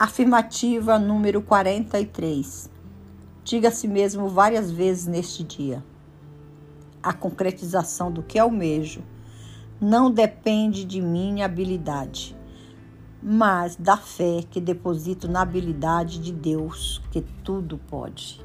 Afirmativa número 43. Diga a si mesmo várias vezes neste dia. A concretização do que almejo não depende de minha habilidade, mas da fé que deposito na habilidade de Deus, que tudo pode.